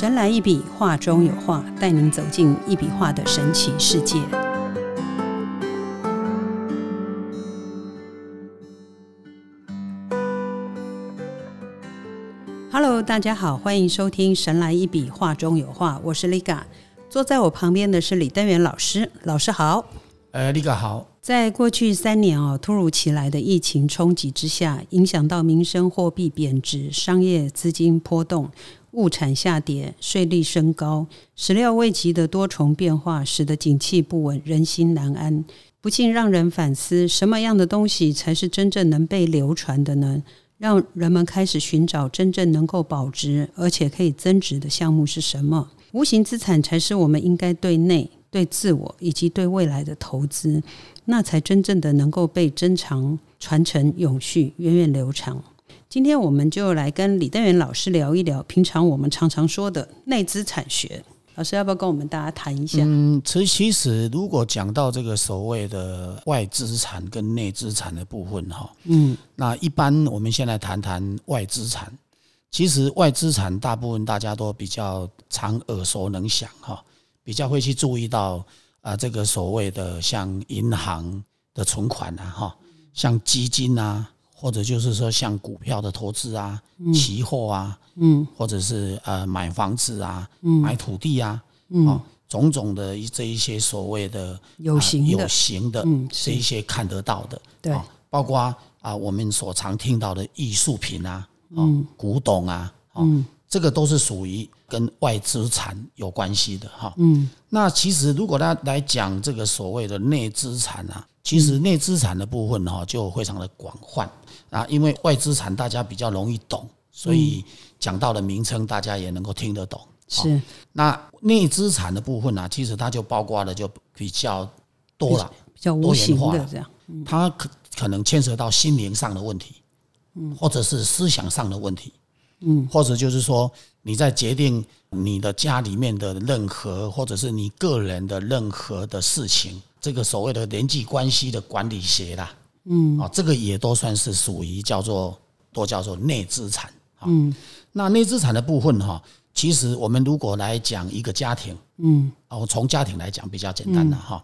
神来一笔，画中有画，带您走进一笔画的神奇世界。Hello，大家好，欢迎收听《神来一笔，画中有画》，我是 Liga，坐在我旁边的是李登元老师，老师好。呃，Liga 好。在过去三年哦，突如其来的疫情冲击之下，影响到民生货币贬值、商业资金波动、物产下跌、税率升高，始料未及的多重变化，使得景气不稳，人心难安，不禁让人反思：什么样的东西才是真正能被流传的呢？让人们开始寻找真正能够保值而且可以增值的项目是什么？无形资产才是我们应该对内、对自我以及对未来的投资。那才真正的能够被珍藏、传承、永续、源远流长。今天我们就来跟李登元老师聊一聊，平常我们常常说的内资产学。老师要不要跟我们大家谈一下？嗯，其其实如果讲到这个所谓的外资产跟内资产的部分哈，嗯，那一般我们先来谈谈外资产。其实外资产大部分大家都比较常耳熟能详哈，比较会去注意到。啊，这个所谓的像银行的存款啊，哈，像基金啊，或者就是说像股票的投资啊，期货啊，嗯，或者是呃买房子啊，嗯，买土地啊，嗯，种种的这一些所谓的有形有形的这一些看得到的，对，包括啊我们所常听到的艺术品啊，嗯，古董啊，嗯。这个都是属于跟外资产有关系的哈。嗯，那其实如果他来讲这个所谓的内资产啊，其实内资产的部分哈就非常的广泛啊，因为外资产大家比较容易懂，所以讲到的名称大家也能够听得懂。是，那内资产的部分呢，其实它就包括的就比较多了，比较无形的这样。它可可能牵涉到心灵上的问题，嗯，或者是思想上的问题。嗯，或者就是说，你在决定你的家里面的任何，或者是你个人的任何的事情，这个所谓的人际关系的管理学啦，嗯，啊，这个也都算是属于叫做都叫做内资产。嗯，那内资产的部分哈，其实我们如果来讲一个家庭，嗯，哦，从家庭来讲比较简单的哈，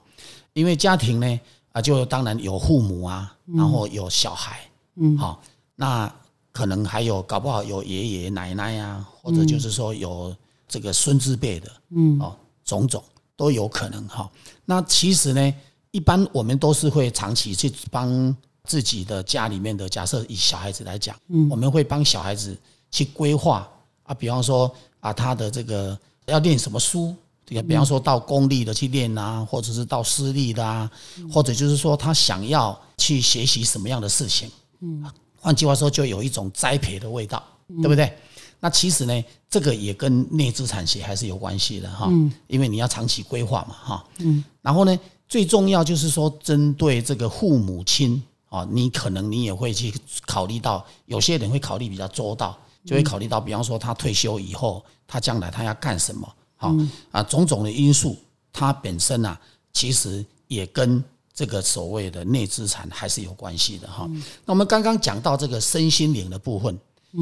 因为家庭呢，啊，就当然有父母啊，然后有小孩，嗯，好，那。可能还有搞不好有爷爷奶奶呀，或者就是说有这个孙子辈的，嗯，哦，种种都有可能哈。那其实呢，一般我们都是会长期去帮自己的家里面的，假设以小孩子来讲，嗯，我们会帮小孩子去规划啊，比方说啊，他的这个要念什么书，对比方说到公立的去念啊，或者是到私立的啊，或者就是说他想要去学习什么样的事情，嗯。换句话说，就有一种栽培的味道，对不对？那其实呢，这个也跟内资产学还是有关系的哈，因为你要长期规划嘛哈。嗯。然后呢，最重要就是说，针对这个父母亲啊，你可能你也会去考虑到，有些人会考虑比较周到，就会考虑到，比方说他退休以后，他将来他要干什么？好啊，种种的因素，他本身啊，其实也跟。这个所谓的内资产还是有关系的哈。那我们刚刚讲到这个身心灵的部分，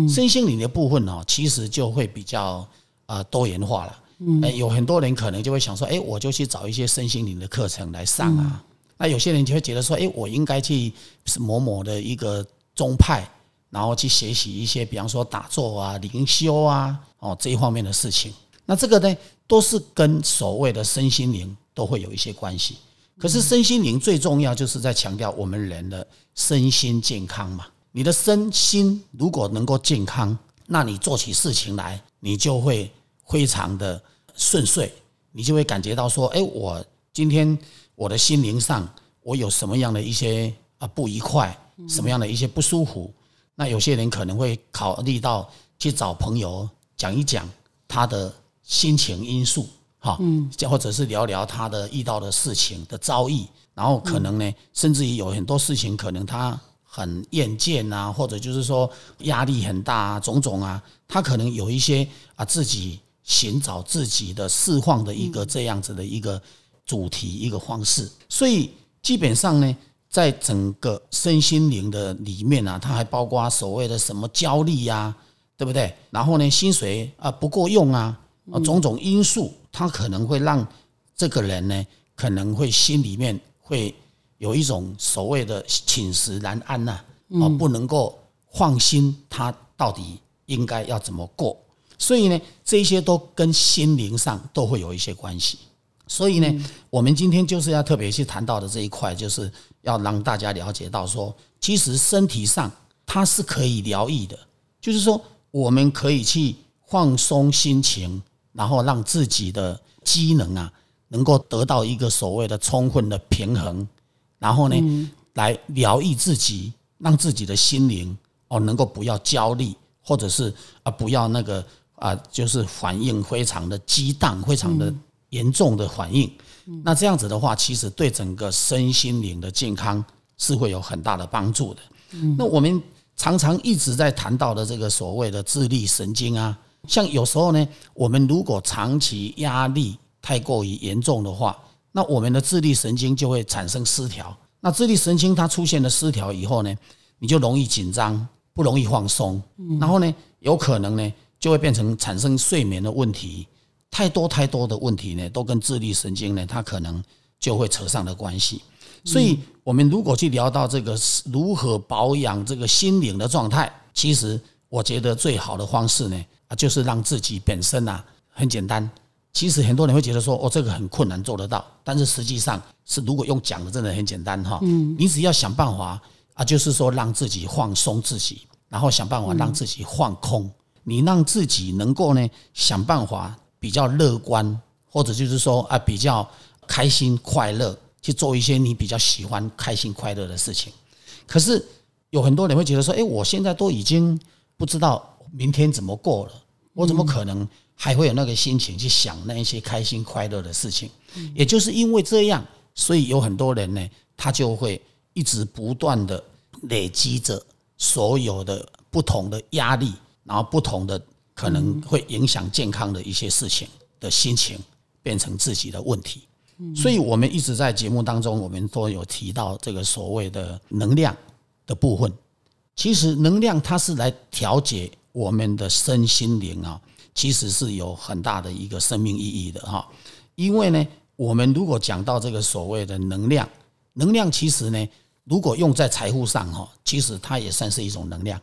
身心灵的部分呢，其实就会比较啊多元化了。嗯，有很多人可能就会想说，哎，我就去找一些身心灵的课程来上啊。那有些人就会觉得说，哎，我应该去某某的一个宗派，然后去学习一些，比方说打坐啊、灵修啊，哦这一方面的事情。那这个呢，都是跟所谓的身心灵都会有一些关系。可是身心灵最重要，就是在强调我们人的身心健康嘛。你的身心如果能够健康，那你做起事情来，你就会非常的顺遂，你就会感觉到说，哎，我今天我的心灵上，我有什么样的一些啊不愉快，什么样的一些不舒服？那有些人可能会考虑到去找朋友讲一讲他的心情因素。哈，嗯，或者是聊聊他的遇到的事情的遭遇，然后可能呢，甚至于有很多事情，可能他很厌倦啊，或者就是说压力很大啊，种种啊，他可能有一些啊自己寻找自己的释放的一个这样子的一个主题一个方式，所以基本上呢，在整个身心灵的里面啊，它还包括所谓的什么焦虑呀，对不对？然后呢，薪水啊不够用啊。啊，种种因素，它可能会让这个人呢，可能会心里面会有一种所谓的寝食难安呐，啊，不能够放心，他到底应该要怎么过。所以呢，这些都跟心灵上都会有一些关系。所以呢，我们今天就是要特别去谈到的这一块，就是要让大家了解到说，其实身体上它是可以疗愈的，就是说我们可以去放松心情，然后让自己的机能啊能够得到一个所谓的充分的平衡，然后呢，来疗愈自己，让自己的心灵哦能够不要焦虑，或者是啊不要那个啊就是反应非常的激荡，非常的。严重的反应，那这样子的话，其实对整个身心灵的健康是会有很大的帮助的。那我们常常一直在谈到的这个所谓的自律神经啊，像有时候呢，我们如果长期压力太过于严重的话，那我们的自律神经就会产生失调。那自律神经它出现了失调以后呢，你就容易紧张，不容易放松，然后呢，有可能呢就会变成产生睡眠的问题。太多太多的问题呢，都跟自律神经呢，它可能就会扯上的关系。所以，我们如果去聊到这个如何保养这个心灵的状态，其实我觉得最好的方式呢，啊，就是让自己本身啊很简单。其实很多人会觉得说，哦，这个很困难做得到，但是实际上是如果用讲的，真的很简单哈。嗯，你只要想办法啊，就是说让自己放松自己，然后想办法让自己放空，你让自己能够呢想办法。比较乐观，或者就是说啊，比较开心快乐，去做一些你比较喜欢开心快乐的事情。可是有很多人会觉得说，哎，我现在都已经不知道明天怎么过了，我怎么可能还会有那个心情去想那一些开心快乐的事情？也就是因为这样，所以有很多人呢，他就会一直不断的累积着所有的不同的压力，然后不同的。可能会影响健康的一些事情的心情，变成自己的问题。所以，我们一直在节目当中，我们都有提到这个所谓的能量的部分。其实，能量它是来调节我们的身心灵啊，其实是有很大的一个生命意义的哈。因为呢，我们如果讲到这个所谓的能量，能量其实呢，如果用在财富上哈，其实它也算是一种能量，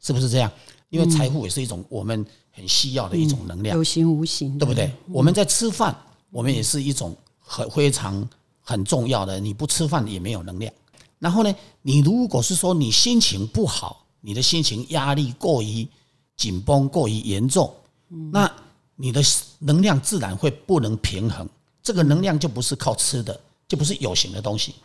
是不是这样？因为财富也是一种我们很需要的一种能量，有形无形，对不对？我们在吃饭，我们也是一种很非常很重要的。你不吃饭也没有能量。然后呢，你如果是说你心情不好，你的心情压力过于紧绷、过于严重，那你的能量自然会不能平衡。这个能量就不是靠吃的，就不是有形的东西，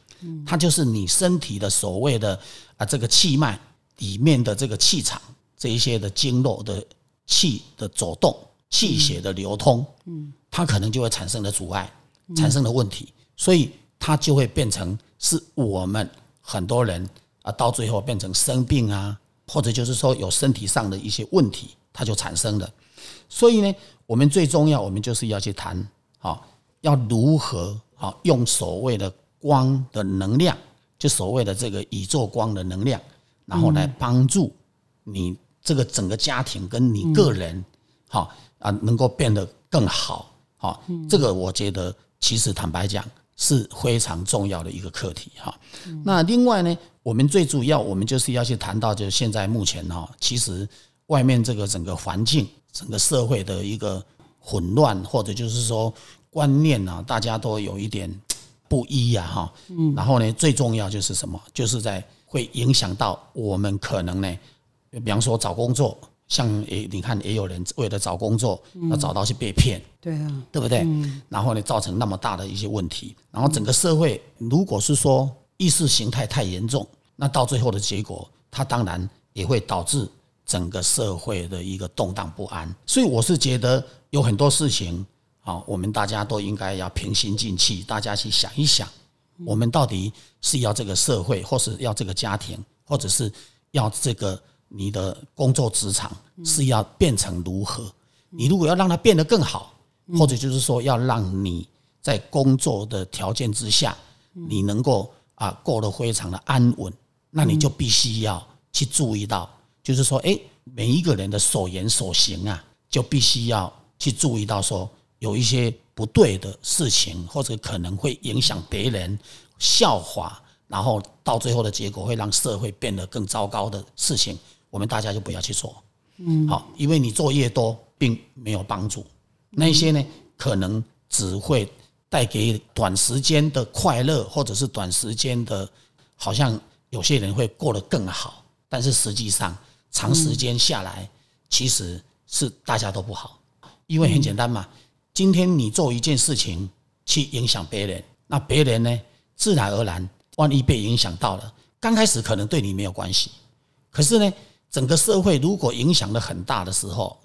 它就是你身体的所谓的啊这个气脉里面的这个气场。这一些的经络的气的走动、气血的流通，嗯，它可能就会产生的阻碍，产生的问题，所以它就会变成是我们很多人啊，到最后变成生病啊，或者就是说有身体上的一些问题，它就产生了。所以呢，我们最重要，我们就是要去谈，好，要如何好用所谓的光的能量，就所谓的这个宇宙光的能量，然后来帮助你。这个整个家庭跟你个人，好啊，能够变得更好，好，这个我觉得其实坦白讲是非常重要的一个课题哈。那另外呢，我们最主要，我们就是要去谈到，就是现在目前哈，其实外面这个整个环境、整个社会的一个混乱，或者就是说观念啊，大家都有一点不一呀哈。嗯，然后呢，最重要就是什么？就是在会影响到我们可能呢。比方说找工作，像诶，你看也有人为了找工作，要找到去被骗，对啊，对不对？然后呢，造成那么大的一些问题，然后整个社会如果是说意识形态太严重，那到最后的结果，它当然也会导致整个社会的一个动荡不安。所以我是觉得有很多事情啊，我们大家都应该要平心静气，大家去想一想，我们到底是要这个社会，或是要这个家庭，或者是要这个。你的工作职场是要变成如何？你如果要让它变得更好，或者就是说要让你在工作的条件之下，你能够啊过得非常的安稳，那你就必须要去注意到，就是说，哎，每一个人的所言所行啊，就必须要去注意到说有一些不对的事情，或者可能会影响别人笑话，然后到最后的结果会让社会变得更糟糕的事情，我们大家就不要去做。嗯，好，因为你做越多，并没有帮助。那些呢，可能只会带给短时间的快乐，或者是短时间的，好像有些人会过得更好，但是实际上长时间下来，其实是大家都不好。因为很简单嘛，今天你做一件事情去影响别人，那别人呢，自然而然，万一被影响到了，刚开始可能对你没有关系，可是呢。整个社会如果影响的很大的时候，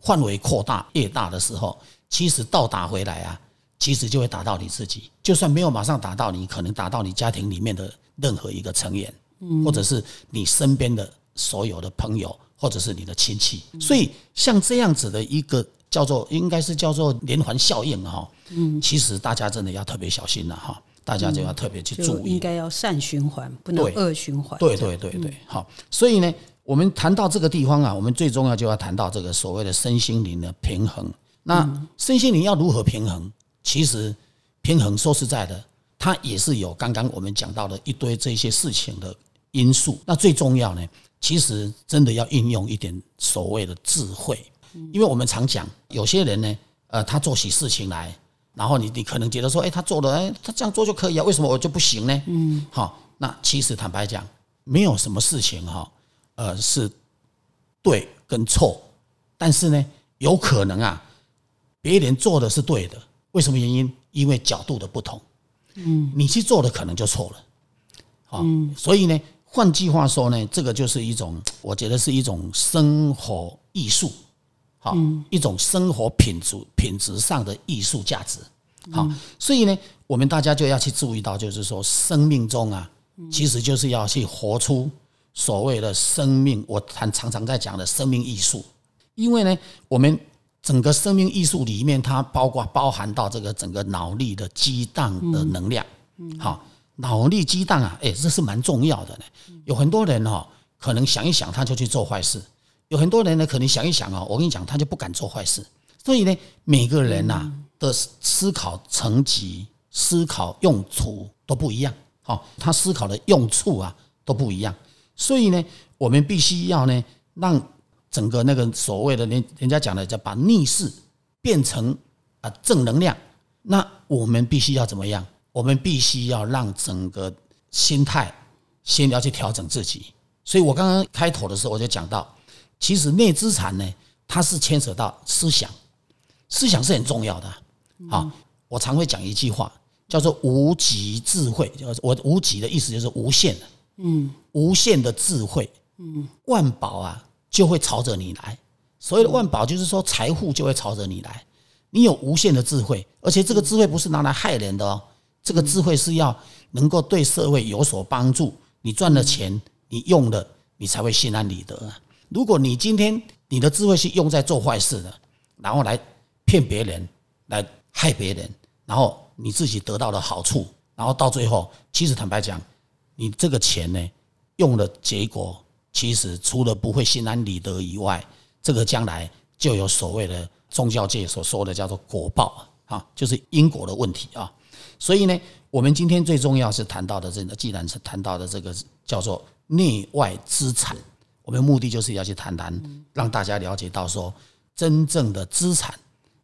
范围扩大越大的时候，其实倒打回来啊，其实就会打到你自己。就算没有马上打到你，可能打到你家庭里面的任何一个成员，或者是你身边的所有的朋友，或者是你的亲戚。所以像这样子的一个叫做，应该是叫做连环效应哈。嗯，其实大家真的要特别小心了哈，大家就要特别去注意。应该要善循环，不能恶循环。对对对对，好，所以呢。我们谈到这个地方啊，我们最重要就要谈到这个所谓的身心灵的平衡。那身心灵要如何平衡？其实平衡说实在的，它也是有刚刚我们讲到的一堆这些事情的因素。那最重要呢，其实真的要运用一点所谓的智慧，因为我们常讲有些人呢，呃，他做起事情来，然后你你可能觉得说，哎，他做的，哎，他这样做就可以啊，为什么我就不行呢？嗯，好，那其实坦白讲，没有什么事情哈。呃，是对跟错，但是呢，有可能啊，别人做的是对的，为什么原因？因为角度的不同，嗯，你去做的可能就错了，好，所以呢，换句话说呢，这个就是一种，我觉得是一种生活艺术，好，一种生活品质品质上的艺术价值，好，所以呢，我们大家就要去注意到，就是说，生命中啊，其实就是要去活出。所谓的生命，我常常常在讲的生命艺术，因为呢，我们整个生命艺术里面，它包括包含到这个整个脑力的激荡的能量。好，脑力激荡啊，哎，这是蛮重要的呢。有很多人哈，可能想一想他就去做坏事；有很多人呢，可能想一想啊，我跟你讲，他就不敢做坏事。所以呢，每个人呐的思考层级、思考用处都不一样。好，他思考的用处啊都不一样。所以呢，我们必须要呢，让整个那个所谓的人人家讲的叫把逆势变成啊正能量。那我们必须要怎么样？我们必须要让整个心态先要去调整自己。所以我刚刚开头的时候我就讲到，其实内资产呢，它是牵扯到思想，思想是很重要的。好，我常会讲一句话，叫做无极智慧。我无极的意思就是无限的。嗯，无限的智慧，嗯，万宝啊就会朝着你来。所谓的万宝，就是说财富就会朝着你来。你有无限的智慧，而且这个智慧不是拿来害人的哦，这个智慧是要能够对社会有所帮助。你赚了钱，你用了，你才会心安理得。如果你今天你的智慧是用在做坏事的，然后来骗别人，来害别人，然后你自己得到了好处，然后到最后，其实坦白讲。你这个钱呢，用的结果，其实除了不会心安理得以外，这个将来就有所谓的宗教界所说的叫做果报啊，就是因果的问题啊。所以呢，我们今天最重要是谈到的这个，既然是谈到的这个叫做内外资产，我们目的就是要去谈谈，让大家了解到说，真正的资产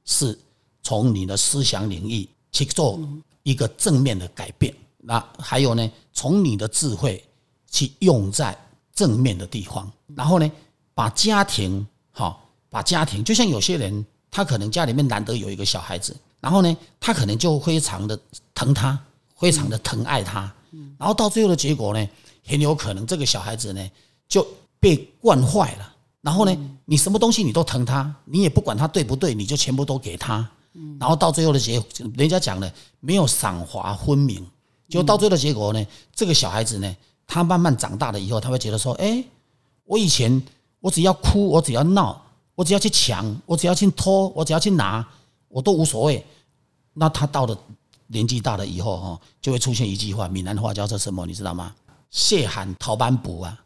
是从你的思想领域去做一个正面的改变。那还有呢，从你的智慧去用在正面的地方，然后呢，把家庭好，把家庭就像有些人，他可能家里面难得有一个小孩子，然后呢，他可能就非常的疼他，非常的疼爱他，然后到最后的结果呢，很有可能这个小孩子呢就被惯坏了，然后呢，你什么东西你都疼他，你也不管他对不对，你就全部都给他，然后到最后的结，人家讲了，没有赏罚分明。就到最后的结果呢？这个小孩子呢，他慢慢长大了以后，他会觉得说：“哎，我以前我只要哭，我只要闹，我只要去抢，我只要去偷，我只要去拿，我都无所谓。”那他到了年纪大了以后，哈，就会出现一句话，闽南话叫做什么？你知道吗？“谢喊讨班补啊，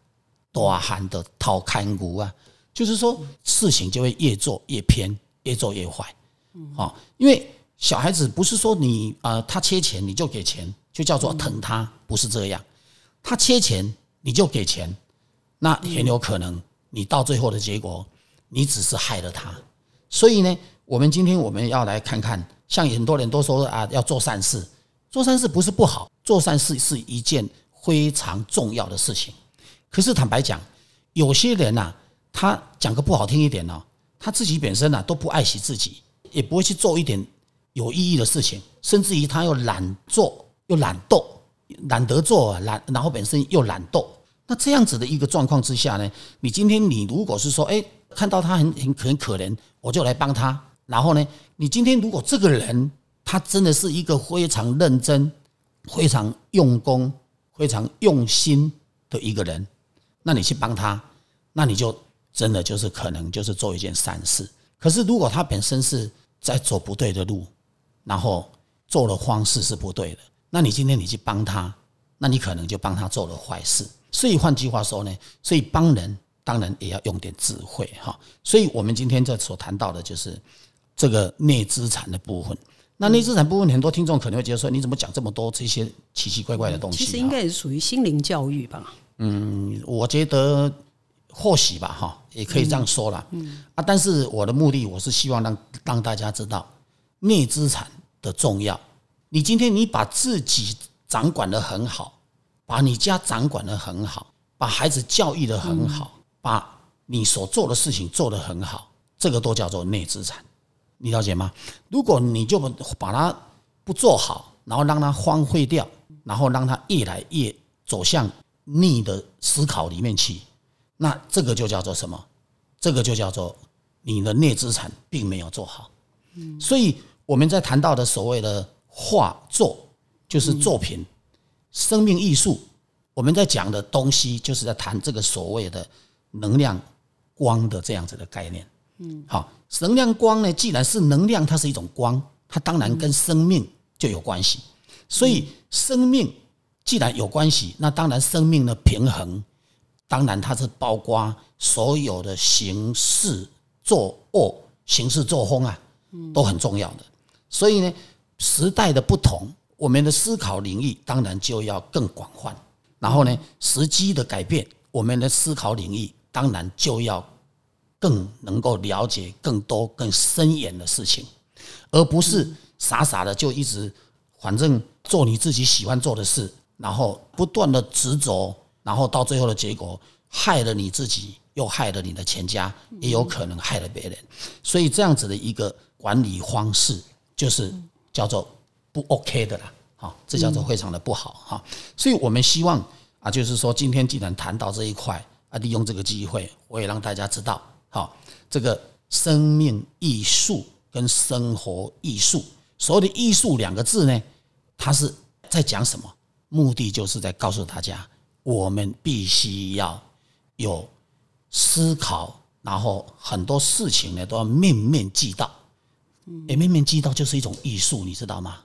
大喊的讨看骨啊。”就是说，事情就会越做越偏，越做越坏。好，因为小孩子不是说你呃他缺钱你就给钱，就叫做疼他，不是这样。他缺钱你就给钱，那很有可能你到最后的结果，你只是害了他。所以呢，我们今天我们要来看看，像很多人都说啊，要做善事，做善事不是不好，做善事是一件非常重要的事情。可是坦白讲，有些人呐，他讲个不好听一点呢，他自己本身呢都不爱惜自己，也不会去做一点有意义的事情，甚至于他又懒做又懒惰。懒得做，懒，然后本身又懒惰，那这样子的一个状况之下呢，你今天你如果是说，哎，看到他很很很可怜，我就来帮他，然后呢，你今天如果这个人他真的是一个非常认真、非常用功、非常用心的一个人，那你去帮他，那你就真的就是可能就是做一件善事。可是如果他本身是在走不对的路，然后做的方式是不对的。那你今天你去帮他，那你可能就帮他做了坏事。所以换句话说呢，所以帮人当然也要用点智慧哈。所以我们今天这所谈到的就是这个内资产的部分。那内资产部分，很多听众可能会觉得说，你怎么讲这么多这些奇奇怪怪的东西？其实应该也是属于心灵教育吧。嗯，我觉得或许吧哈，也可以这样说了。嗯啊，但是我的目的，我是希望让让大家知道内资产的重要。你今天你把自己掌管的很好，把你家掌管的很好，把孩子教育的很好，把你所做的事情做得很好，这个都叫做内资产，你了解吗？如果你就把它不做好，然后让它荒废掉，然后让它越来越走向逆的思考里面去，那这个就叫做什么？这个就叫做你的内资产并没有做好。所以我们在谈到的所谓的。画作就是作品，生命艺术。我们在讲的东西，就是在谈这个所谓的能量光的这样子的概念。嗯，好，能量光呢，既然是能量，它是一种光，它当然跟生命就有关系。所以，生命既然有关系，那当然生命的平衡，当然它是包括所有的行事作恶、行事作风啊，都很重要的。所以呢。时代的不同，我们的思考领域当然就要更广泛。然后呢，时机的改变，我们的思考领域当然就要更能够了解更多、更深远的事情，而不是傻傻的就一直反正做你自己喜欢做的事，然后不断的执着，然后到最后的结果害了你自己，又害了你的全家，也有可能害了别人。所以这样子的一个管理方式就是。叫做不 OK 的啦，好，这叫做非常的不好哈。所以我们希望啊，就是说今天既然谈到这一块啊，利用这个机会，我也让大家知道，好，这个生命艺术跟生活艺术，所谓的艺术两个字呢，它是在讲什么？目的就是在告诉大家，我们必须要有思考，然后很多事情呢都要面面俱到。哎，面面俱到就是一种艺术，你知道吗？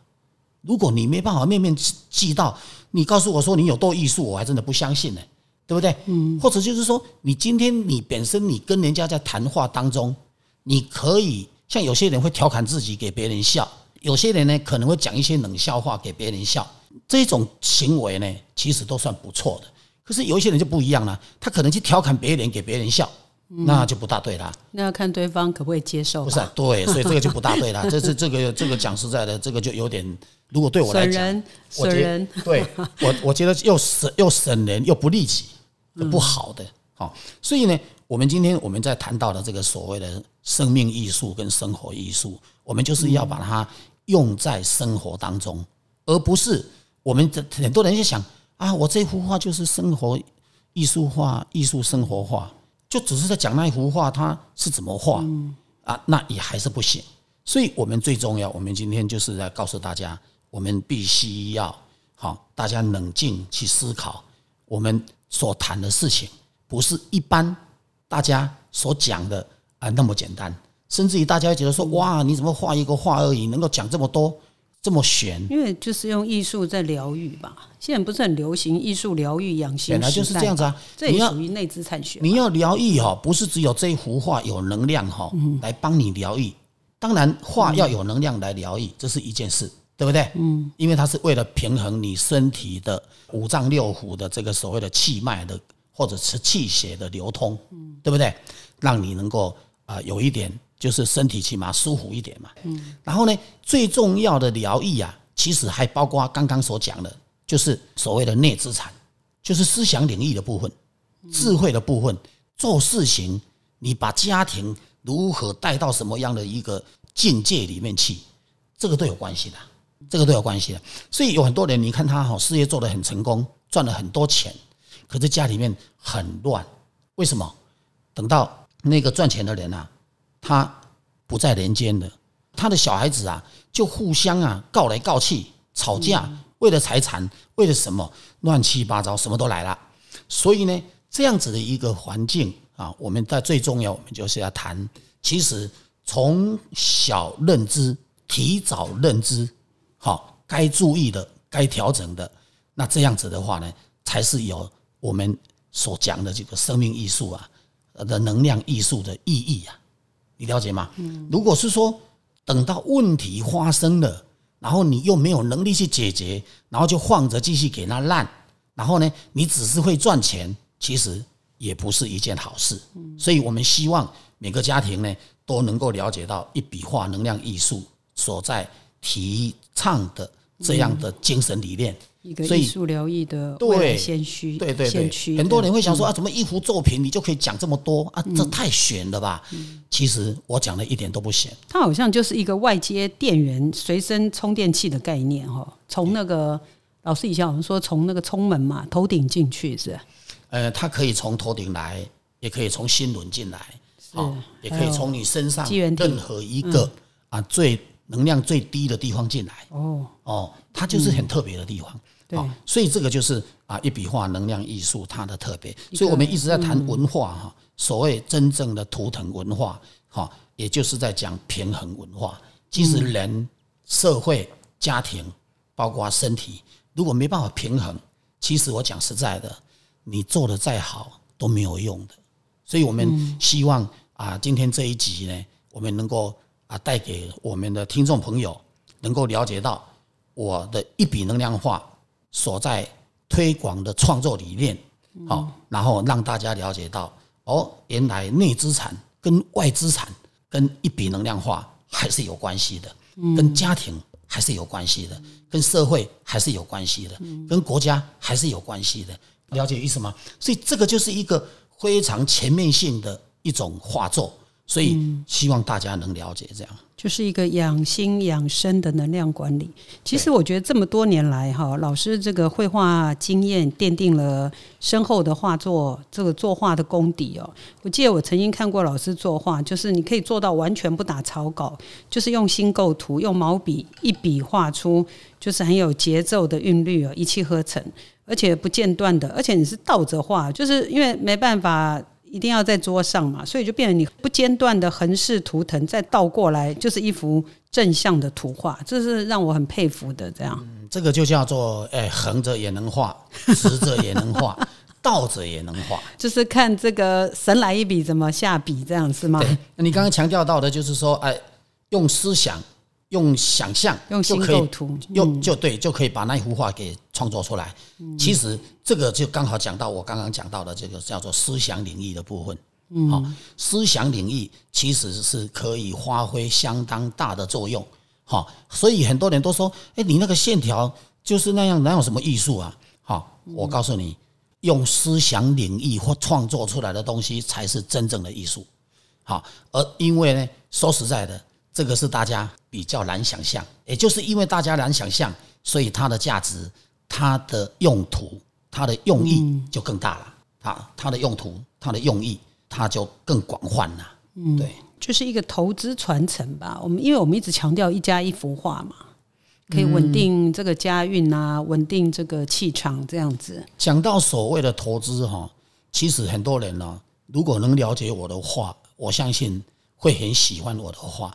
如果你没办法面面俱到，你告诉我说你有多艺术，我还真的不相信呢，对不对？嗯。或者就是说，你今天你本身你跟人家在谈话当中，你可以像有些人会调侃自己给别人笑，有些人呢可能会讲一些冷笑话给别人笑，这种行为呢其实都算不错的。可是有一些人就不一样了，他可能去调侃别人给别人笑。那就不大对了。那要看对方可不可以接受。不是对，所以这个就不大对了。这是这个这个讲实在的，这个就有点，如果对我来讲，我觉得对我我觉得又省又省人又不利己，不好的。好，所以呢，我们今天我们在谈到的这个所谓的生命艺术跟生活艺术，我们就是要把它用在生活当中，而不是我们这很多人就想啊，我这幅画就是生活艺术画，艺术生活画。就只是在讲那一幅画，它是怎么画啊？那也还是不行。所以，我们最重要，我们今天就是在告诉大家，我们必须要好，大家冷静去思考，我们所谈的事情不是一般大家所讲的啊那么简单。甚至于大家觉得说，哇，你怎么画一个画而已，能够讲这么多？这么悬，因为就是用艺术在疗愈吧。现在不是很流行艺术疗愈养心，本来就是这样子啊。这也属于内资产学。你要疗愈哈，不是只有这一幅画有能量哈，来帮你疗愈。当然画要有能量来疗愈，这是一件事，对不对？嗯，因为它是为了平衡你身体的五脏六腑的这个所谓的气脉的或者是气血的流通，嗯，对不对？让你能够啊有一点就是身体起码舒服一点嘛。嗯，然后呢，最重要的疗愈啊，其实还包括刚刚所讲的，就是所谓的内资产，就是思想领域的部分、智慧的部分、做事情，你把家庭如何带到什么样的一个境界里面去，这个都有关系的，这个都有关系的。所以有很多人，你看他哈事业做得很成功，赚了很多钱，可是家里面很乱，为什么？等到那个赚钱的人啊，他不在人间了，他的小孩子啊，就互相啊告来告去，吵架，为了财产，为了什么，乱七八糟，什么都来了。所以呢，这样子的一个环境啊，我们在最重要，我们就是要谈，其实从小认知，提早认知，好，该注意的，该调整的，那这样子的话呢，才是有我们所讲的这个生命艺术啊。的能量艺术的意义啊，你了解吗？嗯，如果是说等到问题发生了，然后你又没有能力去解决，然后就放着继续给它烂，然后呢，你只是会赚钱，其实也不是一件好事。嗯，所以我们希望每个家庭呢都能够了解到一笔画能量艺术所在提倡的这样的精神理念。一个艺术疗愈的对先驱，对对对，很多人会想说啊，怎么一幅作品你就可以讲这么多啊？这太玄了吧？其实我讲的一点都不玄。它好像就是一个外接电源、随身充电器的概念哈。从那个老师以前我们说从那个充门嘛，头顶进去是？呃，它可以从头顶来，也可以从心轮进来，哦，也可以从你身上任何一个啊最能量最低的地方进来。哦哦，它就是很特别的地方。对，所以这个就是啊，一笔画能量艺术它的特别。所以我们一直在谈文化哈，所谓真正的图腾文化哈，也就是在讲平衡文化。其实人、社会、家庭，包括身体，如果没办法平衡，其实我讲实在的，你做的再好都没有用的。所以我们希望啊，今天这一集呢，我们能够啊，带给我们的听众朋友，能够了解到我的一笔能量画。所在推广的创作理念，好，然后让大家了解到，哦，原来内资产跟外资产跟一笔能量化还是有关系的，跟家庭还是有关系的，跟社会还是有关系的，跟国家还是有关系的，了解意思吗？所以这个就是一个非常全面性的一种画作，所以希望大家能了解这样。就是一个养心养生的能量管理。其实我觉得这么多年来，哈，老师这个绘画经验奠定了深厚的画作这个作画的功底哦。我记得我曾经看过老师作画，就是你可以做到完全不打草稿，就是用心构图，用毛笔一笔画出，就是很有节奏的韵律哦，一气呵成，而且不间断的，而且你是倒着画，就是因为没办法。一定要在桌上嘛，所以就变成你不间断的横式图腾，再倒过来就是一幅正向的图画，这是让我很佩服的。这样，这个就叫做哎，横着也能画，直着也能画，倒着也能画，就是看这个神来一笔怎么下笔，这样是吗？对，你刚刚强调到的就是说，哎，用思想。用想象，用心构图，用就对，就可以把那一幅画给创作出来。其实这个就刚好讲到我刚刚讲到的这个叫做思想领域的部分。好，思想领域其实是可以发挥相当大的作用。好，所以很多人都说，哎，你那个线条就是那样，哪有什么艺术啊？好，我告诉你，用思想领域或创作出来的东西才是真正的艺术。好，而因为呢，说实在的。这个是大家比较难想象，也就是因为大家难想象，所以它的价值、它的用途、它的用意就更大了。它它的用途、它的用意，它就更广泛了。嗯，对，就是一个投资传承吧。我们因为我们一直强调一家一幅画嘛，可以稳定这个家运啊，稳定这个气场这样子。讲到所谓的投资哈，其实很多人呢，如果能了解我的画，我相信会很喜欢我的画。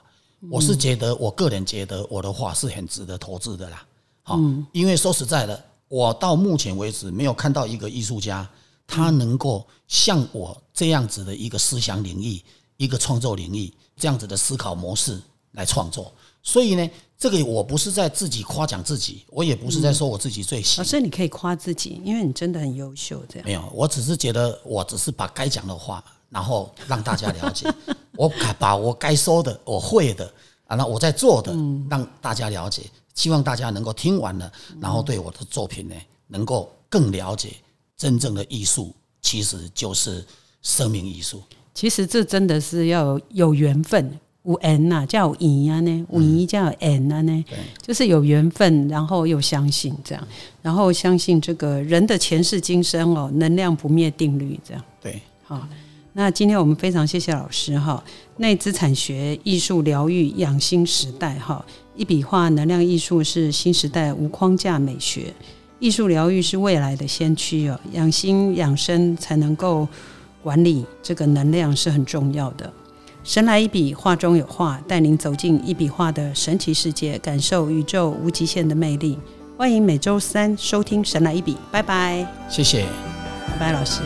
我是觉得，我个人觉得我的画是很值得投资的啦。好，因为说实在的，我到目前为止没有看到一个艺术家，他能够像我这样子的一个思想领域、一个创作领域这样子的思考模式，来创作。所以呢，这个我不是在自己夸奖自己，我也不是在说我自己最行。老师，你可以夸自己，因为你真的很优秀。这样没有，我只是觉得，我只是把该讲的话，然后让大家了解。我把我该说的，我会的啊，那我在做的，让大家了解。希望大家能够听完了，然后对我的作品呢，能够更了解。真正的艺术其实就是生命艺术。其实这真的是要有缘分。无缘呐，叫缘啊呢，缘叫缘啊呢，就是有缘分，然后又相信这样，然后相信这个人的前世今生哦，能量不灭定律这样。对，好，那今天我们非常谢谢老师哈，内资产学艺术疗愈养心时代哈，一笔画能量艺术是新时代无框架美学，艺术疗愈是未来的先驱哦，养心养生才能够管理这个能量是很重要的。神来一笔，画中有画，带您走进一笔画的神奇世界，感受宇宙无极限的魅力。欢迎每周三收听《神来一笔》，拜拜。谢谢，拜拜，老师。